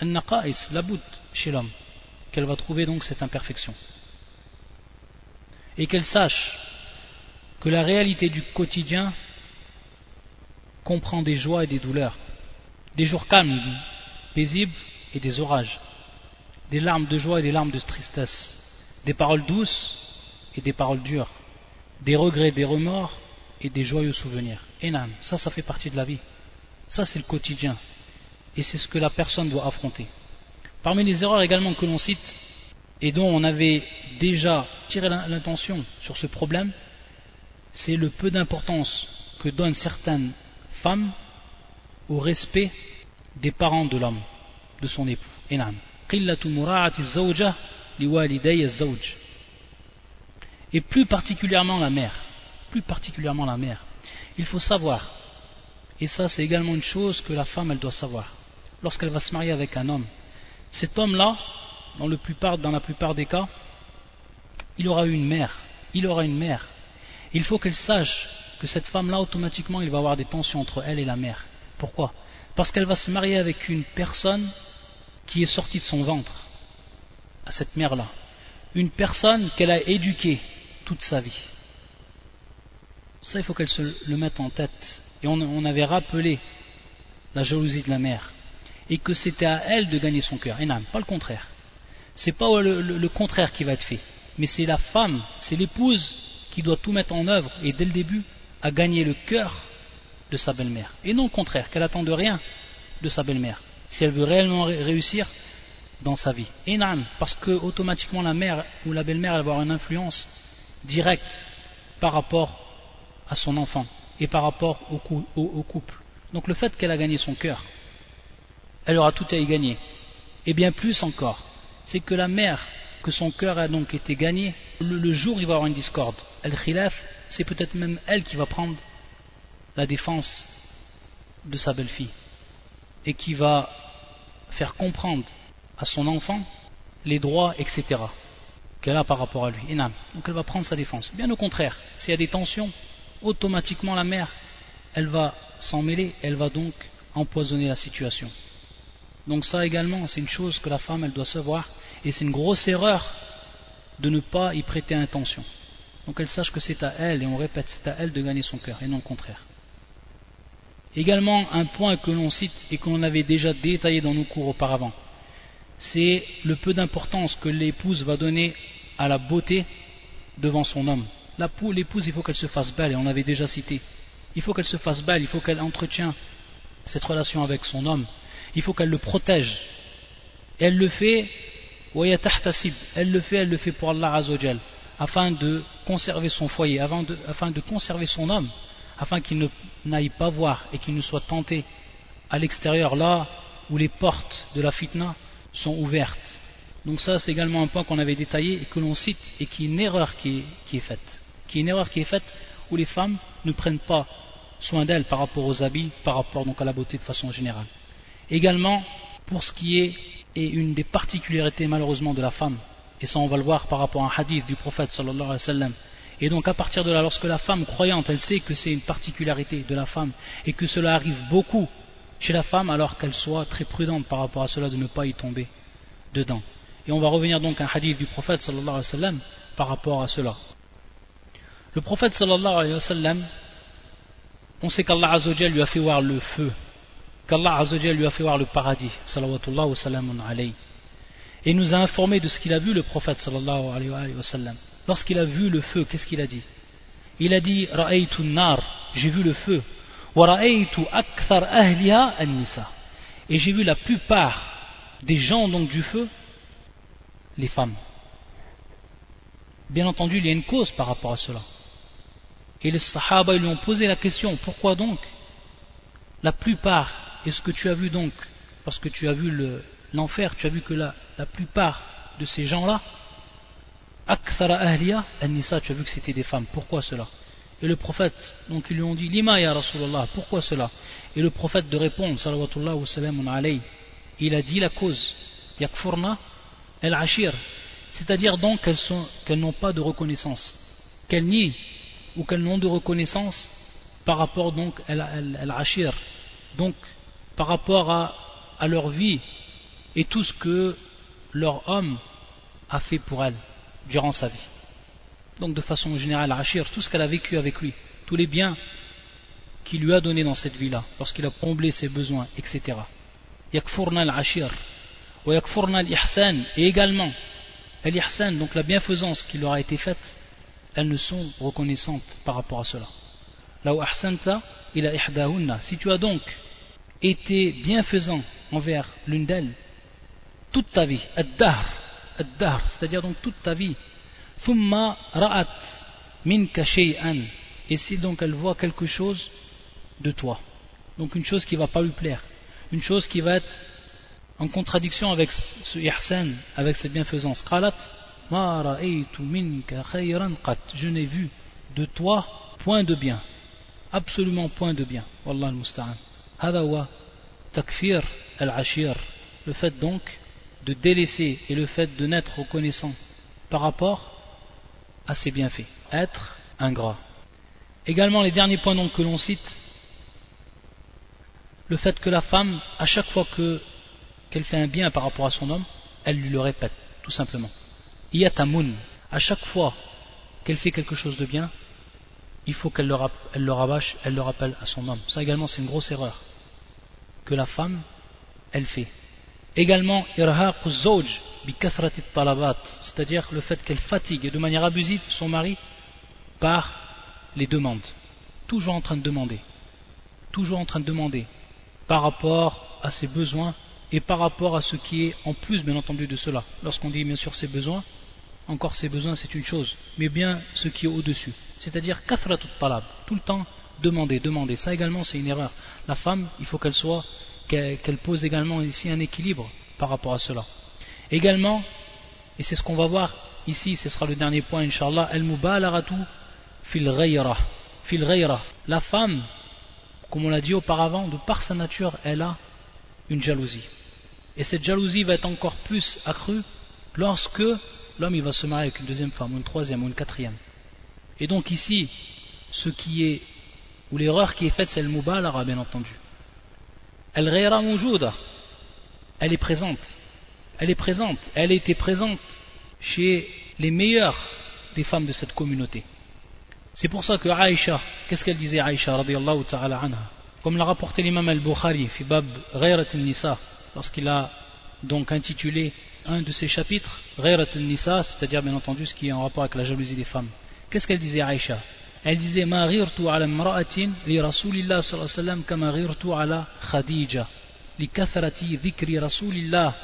An-naqa'is, la bout chez l'homme, qu'elle va trouver donc cette imperfection. Et qu'elle sache que la réalité du quotidien comprend des joies et des douleurs, des jours calmes, paisibles et des orages, des larmes de joie et des larmes de tristesse, des paroles douces et des paroles dures, des regrets, des remords et des joyeux souvenirs. Enam, ça, ça fait partie de la vie. Ça, c'est le quotidien. Et c'est ce que la personne doit affronter. Parmi les erreurs également que l'on cite, et dont on avait déjà tiré l'intention sur ce problème, c'est le peu d'importance que donnent certaines femmes au respect des parents de l'homme, de son époux. Et plus particulièrement la mère. Plus particulièrement la mère. Il faut savoir, et ça c'est également une chose que la femme elle doit savoir, lorsqu'elle va se marier avec un homme, cet homme-là, dans, dans la plupart des cas, il aura une mère, il aura une mère. Il faut qu'elle sache que cette femme-là, automatiquement, il va avoir des tensions entre elle et la mère. Pourquoi? Parce qu'elle va se marier avec une personne qui est sortie de son ventre, à cette mère-là. Une personne qu'elle a éduquée, toute sa vie. Ça, il faut qu'elle se le mette en tête. Et on, avait rappelé la jalousie de la mère. Et que c'était à elle de gagner son cœur. Et non, pas le contraire. C'est pas le, contraire qui va être fait. Mais c'est la femme, c'est l'épouse qui doit tout mettre en œuvre et dès le début à gagner le cœur de sa belle-mère. Et non le contraire, qu'elle attend de rien de sa belle-mère. Si elle veut réellement réussir dans sa vie. Et non, parce que automatiquement la mère ou la belle-mère va avoir une influence direct par rapport à son enfant et par rapport au, couple. Donc le fait qu'elle a gagné son cœur, elle aura tout à y gagner. Et bien plus encore, c'est que la mère, que son cœur a donc été gagné, le, jour il va y avoir une discorde, elle khilaf, c'est peut-être même elle qui va prendre la défense de sa belle-fille et qui va faire comprendre à son enfant les droits, etc qu'elle a par rapport à lui. Donc elle va prendre sa défense. Bien au contraire, s'il y a des tensions, automatiquement la mère, elle va s'en mêler, elle va donc empoisonner la situation. Donc ça également, c'est une chose que la femme, elle doit savoir, et c'est une grosse erreur de ne pas y prêter attention. Donc elle sache que c'est à elle, et on répète, c'est à elle de gagner son cœur, et non le contraire. Également, un point que l'on cite et que l'on avait déjà détaillé dans nos cours auparavant, c'est le peu d'importance que l'épouse va donner à la beauté devant son homme. L'épouse, il faut qu'elle se fasse belle, et on l'avait déjà cité. Il faut qu'elle se fasse belle, il faut qu'elle entretienne cette relation avec son homme. Il faut qu'elle le protège. elle le fait, elle le fait, elle le fait pour Allah Azzawajal, afin de conserver son foyer, afin de, afin de conserver son homme, afin qu'il n'aille pas voir et qu'il ne soit tenté à l'extérieur, là où les portes de la fitna sont ouvertes. Donc ça c'est également un point qu'on avait détaillé et que l'on cite et qui est une erreur qui est, faite. Qui est une erreur qui est faite où les femmes ne prennent pas soin d'elles par rapport aux habits, par rapport donc à la beauté de façon générale. Également, pour ce qui est, et une des particularités malheureusement de la femme, et ça on va le voir par rapport à un hadith du prophète sallallahu alayhi wa sallam, et donc à partir de là, lorsque la femme croyante, elle sait que c'est une particularité de la femme, et que cela arrive beaucoup chez la femme, alors qu'elle soit très prudente par rapport à cela de ne pas y tomber dedans. Et on va revenir donc à un hadith du prophète sallallahu alayhi wa sallam par rapport à cela. Le prophète sallallahu alayhi wa sallam, on sait qu'Allah lui a fait voir le feu, qu'Allah lui a fait voir le paradis, sallallahu wa alayhi. Et nous a informé de ce qu'il a vu le prophète sallallahu alayhi wa sallam. Lorsqu'il a vu le feu, qu'est-ce qu'il a dit? Il a dit Ra'aytu nar, j'ai vu le feu. Et j'ai vu la plupart des gens donc du feu les femmes. Bien entendu, il y a une cause par rapport à cela. Et les Sahaba lui ont posé la question pourquoi donc? La plupart, est ce que tu as vu donc, lorsque tu as vu l'enfer, tu as vu que la, la plupart de ces gens-là, Akthara Ahliya, An-Nisa, tu as vu que c'était des femmes. Pourquoi cela? Et le prophète, donc ils lui ont dit Lima ya Rasulallah, pourquoi cela? Et le prophète de répondre, salawatullah wa salam il a dit la cause. Yakfurna el-Ashir, c'est-à-dire donc qu'elles n'ont pas de reconnaissance, qu'elles nient ou qu'elles n'ont de reconnaissance par rapport donc à l'Ashir, donc par rapport à, à leur vie et tout ce que leur homme a fait pour elles durant sa vie. Donc de façon générale, Ashir, tout ce qu'elle a vécu avec lui, tous les biens qu'il lui a donnés dans cette vie-là, lorsqu'il a comblé ses besoins, etc. Yakfurna al-Ashir, wa yakfurna al-Ihsan, et également, al-Ihsan, donc la bienfaisance qui leur a été faite, elles ne sont reconnaissantes par rapport à cela. ahsanta ila ihdahunna, si tu as donc été bienfaisant envers l'une d'elles, toute ta vie, ad-dahr, c'est-à-dire donc toute ta vie. Thumma ra'at. Et si donc elle voit quelque chose de toi, donc une chose qui ne va pas lui plaire, une chose qui va être en contradiction avec ce ihsan, avec cette bienfaisance. Qalat ma ra'aytu minka khayran qat. Je n'ai vu de toi point de bien, absolument point de bien. Wallah al-musta'an. Hada takfir al-ashir. Le fait donc de délaisser et le fait de n'être reconnaissant par rapport à ses bienfaits. Être ingrat. Également, les derniers points que l'on cite, le fait que la femme, à chaque fois qu'elle fait un bien par rapport à son homme, elle lui le répète, tout simplement. Iyatamun, à chaque fois qu'elle fait quelque chose de bien, il faut qu'elle le, elle le rabâche, elle le rappelle à son homme. Ça également, c'est une grosse erreur que la femme, elle fait. Également, c'est-à-dire le fait qu'elle fatigue de manière abusive son mari par les demandes. Toujours en train de demander. Toujours en train de demander par rapport à ses besoins et par rapport à ce qui est en plus, bien entendu, de cela. Lorsqu'on dit bien sûr ses besoins, encore ses besoins c'est une chose, mais bien ce qui est au-dessus. C'est-à-dire kathratut talab, tout le temps demander, demander. Ça également c'est une erreur. La femme, il faut qu'elle soit qu'elle pose également ici un équilibre par rapport à cela. Également, et c'est ce qu'on va voir ici, ce sera le dernier point, Inch'Allah, al-mubalaratu fil ghayra. La femme, comme on l'a dit auparavant, de par sa nature, elle a une jalousie. Et cette jalousie va être encore plus accrue lorsque l'homme va se marier avec une deuxième femme, une troisième, ou une quatrième. Et donc ici, ce qui est, ou l'erreur qui est faite, c'est le mubalara, bien entendu. Elle est présente. Elle est présente. Elle était présente chez les meilleures des femmes de cette communauté. C'est pour ça que Aïcha, qu'est-ce qu'elle disait Aïcha ta'ala anha? Comme l'a rapporté l'imam al-Bukhari, Fibab Ghayrat al-Nisa, lorsqu'il a donc intitulé un de ses chapitres, Ghayrat al-Nisa, c'est-à-dire bien entendu ce qui est en rapport avec la jalousie des femmes. Qu'est-ce qu'elle disait Aïcha? Elle disait ma ghirtu ala imra'atin li rasulillah sallallahu alayhi wa sallam kama ghirtu ala khadija li kathrati dhikri rasulillah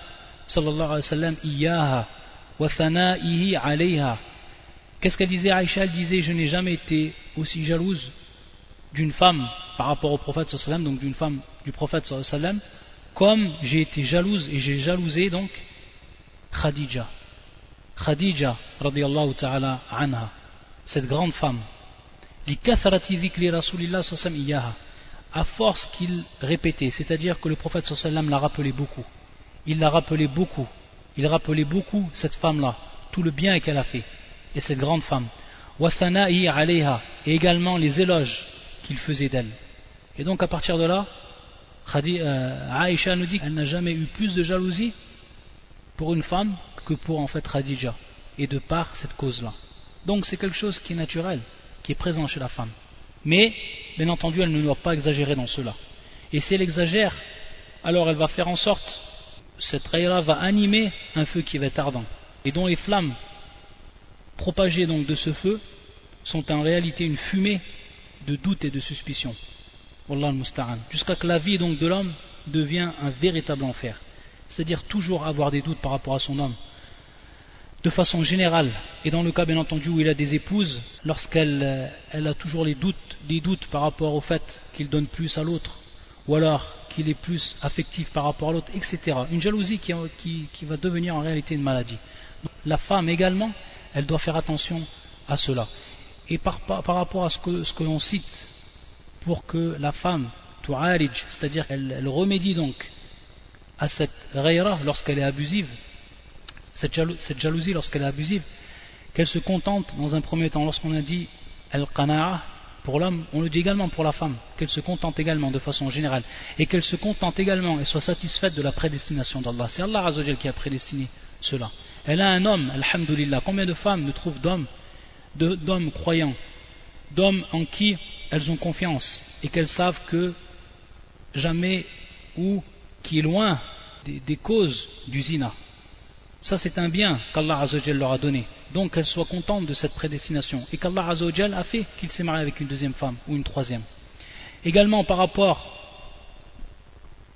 sallallahu alayhi wa sallam iyaha wa thana'ihi alayha qu'est-ce qu'elle disait Aïcha elle disait je n'ai jamais été aussi jalouse d'une femme par rapport au prophète sallallahu alayhi wa sallam donc d'une femme du prophète sallallahu alayhi wa sallam comme j'ai été jalouse et j'ai jalousé donc Khadija Khadija radiyallahu ta'ala anha cette grande femme à force qu'il répétait, c'est-à-dire que le prophète sallam l'a rappelé beaucoup. Il l'a rappelé beaucoup. Il rappelait beaucoup cette femme-là, tout le bien qu'elle a fait, et cette grande femme. Et également les éloges qu'il faisait d'elle. Et donc à partir de là, euh, Aïcha nous dit qu'elle n'a jamais eu plus de jalousie pour une femme que pour en fait Khadija. Et de par cette cause-là. Donc c'est quelque chose qui est naturel qui est présent chez la femme. Mais, bien entendu, elle ne doit pas exagérer dans cela. Et si elle exagère, alors elle va faire en sorte, cette raïra va animer un feu qui va être ardent, et dont les flammes propagées de ce feu sont en réalité une fumée de doute et de suspicion. Jusqu'à que la vie donc de l'homme devient un véritable enfer. c'est-à-dire toujours avoir des doutes par rapport à son homme, de façon générale, et dans le cas bien entendu où il a des épouses, lorsqu'elle euh, a toujours des doutes par rapport au fait qu'il donne plus à l'autre, ou alors qu'il est plus affectif par rapport à l'autre, etc. Une jalousie qui, va devenir en réalité une maladie. La femme également, elle doit faire attention à cela. Et par, rapport à ce que, ce que l'on cite pour que la femme, c'est-à-dire qu'elle remédie donc à cette rayra lorsqu'elle est abusive, cette, jalousie lorsqu'elle est abusive, qu'elle se contente dans un premier temps, lorsqu'on a dit al-qana'a pour l'homme, on le dit également pour la femme, qu'elle se contente également de façon générale, et qu'elle se contente également et soit satisfaite de la prédestination d'Allah. C'est Allah Azzawajal qui a prédestiné cela. Elle a un homme, alhamdulillah. Combien de femmes ne trouvent d'hommes, d'hommes croyants, d'hommes en qui elles ont confiance et qu'elles savent que jamais ou qui est loin des, causes du zina. Ça, c'est un bien qu'Allah leur a donné. Donc, qu'elle soit contente de cette prédestination. Et qu'Allah a fait qu'il s'est marié avec une deuxième femme ou une troisième. Également, par rapport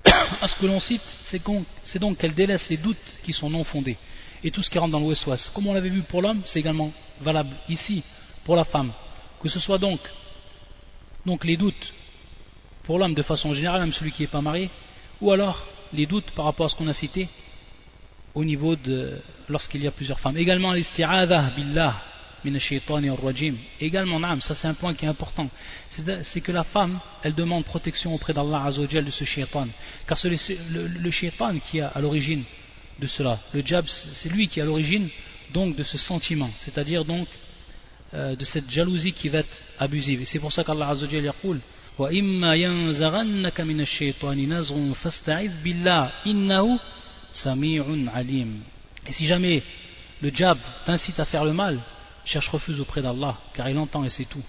à ce que l'on cite, c'est donc qu'elle délaisse les doutes qui sont non fondés. Et tout ce qui rentre dans l'ouest-ouest. Comme on l'avait vu pour l'homme, c'est également valable ici pour la femme. Que ce soit donc les doutes pour l'homme de façon générale, même celui qui n'est pas marié, ou alors les doutes par rapport à ce qu'on a cité au niveau de lorsqu'il y a plusieurs femmes. Également l'isti'adha billah min rajim. Également, ça c'est un point qui est important. C'est que la femme, elle demande protection auprès d'Allah Azzawajal de ce shaitan. Car c'est le, le, shaitan qui est à l'origine de cela. Le jab, c'est lui qui est à l'origine donc de ce sentiment. C'est-à-dire donc euh, de cette jalousie qui va être abusive. Et c'est pour ça qu'Allah Azzawajal yaqul وإما ينزغنك من الشيطان نزغ فاستعذ بالله إنه Sami'un alim. Et si jamais le diable t'incite à faire le mal, cherche refuse auprès d'Allah, car il entend et c'est tout.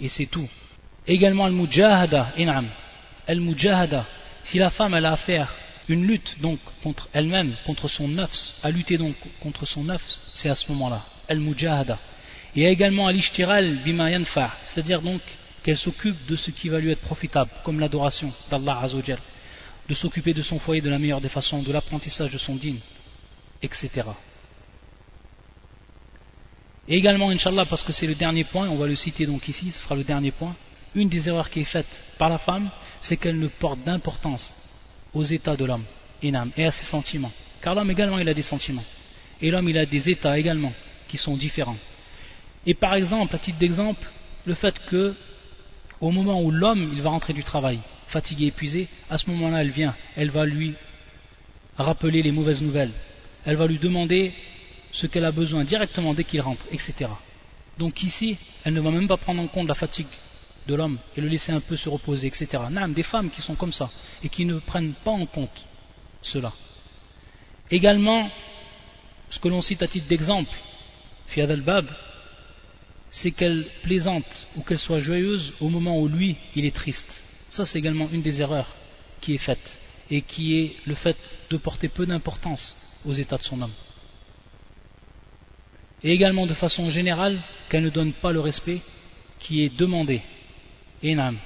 Et c'est tout. Également al-mujahada, inam. Al-mujahada, si la femme elle a à faire une lutte donc contre elle-même, contre son nafs, à lutter donc contre son nafs, c'est à ce moment-là. Al-mujahada. Et également al-ishtiral bima yanfa, c'est-à-dire donc qu'elle s'occupe de ce qui va lui être profitable, comme l'adoration d'Allah Azzawajal de s'occuper de son foyer de la meilleure des façons, de l'apprentissage de son dîne, etc. Et également, Inch'Allah, parce que c'est le dernier point, on va le citer donc ici, ce sera le dernier point, une des erreurs qui est faite par la femme, c'est qu'elle ne porte d'importance aux états de l'homme, et à ses sentiments. Car l'homme également, il a des sentiments. Et l'homme, il a des états également, qui sont différents. Et par exemple, à titre d'exemple, le fait que au moment où l'homme il va rentrer du travail, fatigué, épuisé, à ce moment-là elle vient, elle va lui rappeler les mauvaises nouvelles, elle va lui demander ce qu'elle a besoin directement dès qu'il rentre, etc. Donc ici, elle ne va même pas prendre en compte la fatigue de l'homme et le laisser un peu se reposer, etc. Nam, des femmes qui sont comme ça et qui ne prennent pas en compte cela. Également, ce que l'on cite à titre d'exemple, Fiad al-Bab, c'est qu'elle plaisante ou qu'elle soit joyeuse au moment où lui, il est triste. Ça, c'est également une des erreurs qui est faite et qui est le fait de porter peu d'importance aux états de son homme. Et également de façon générale, qu'elle ne donne pas le respect qui est demandé.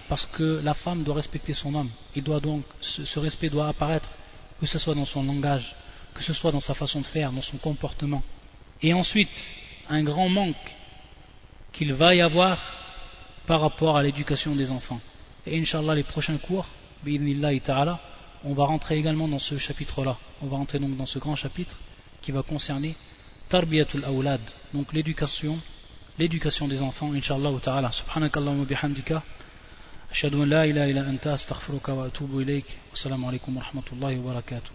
parce que la femme doit respecter son homme. Il donc, ce respect doit apparaître, que ce soit dans son langage, que ce soit dans sa façon de faire, dans son comportement. Et ensuite, un grand manque qu'il va y avoir par rapport à l'éducation des enfants. Et Inch'Allah, les prochains cours, on va rentrer également dans ce chapitre-là. On va rentrer donc dans ce grand chapitre qui va concerner Tarbiyatul Awlad, donc l'éducation, l'éducation des enfants, Inch'Allah ta'ala. Subhanakallahumma bihamdika. أشهد أن لا إله إلا أنت أستغفرك وأتوب إليك والسلام عليكم ورحمة الله وبركاته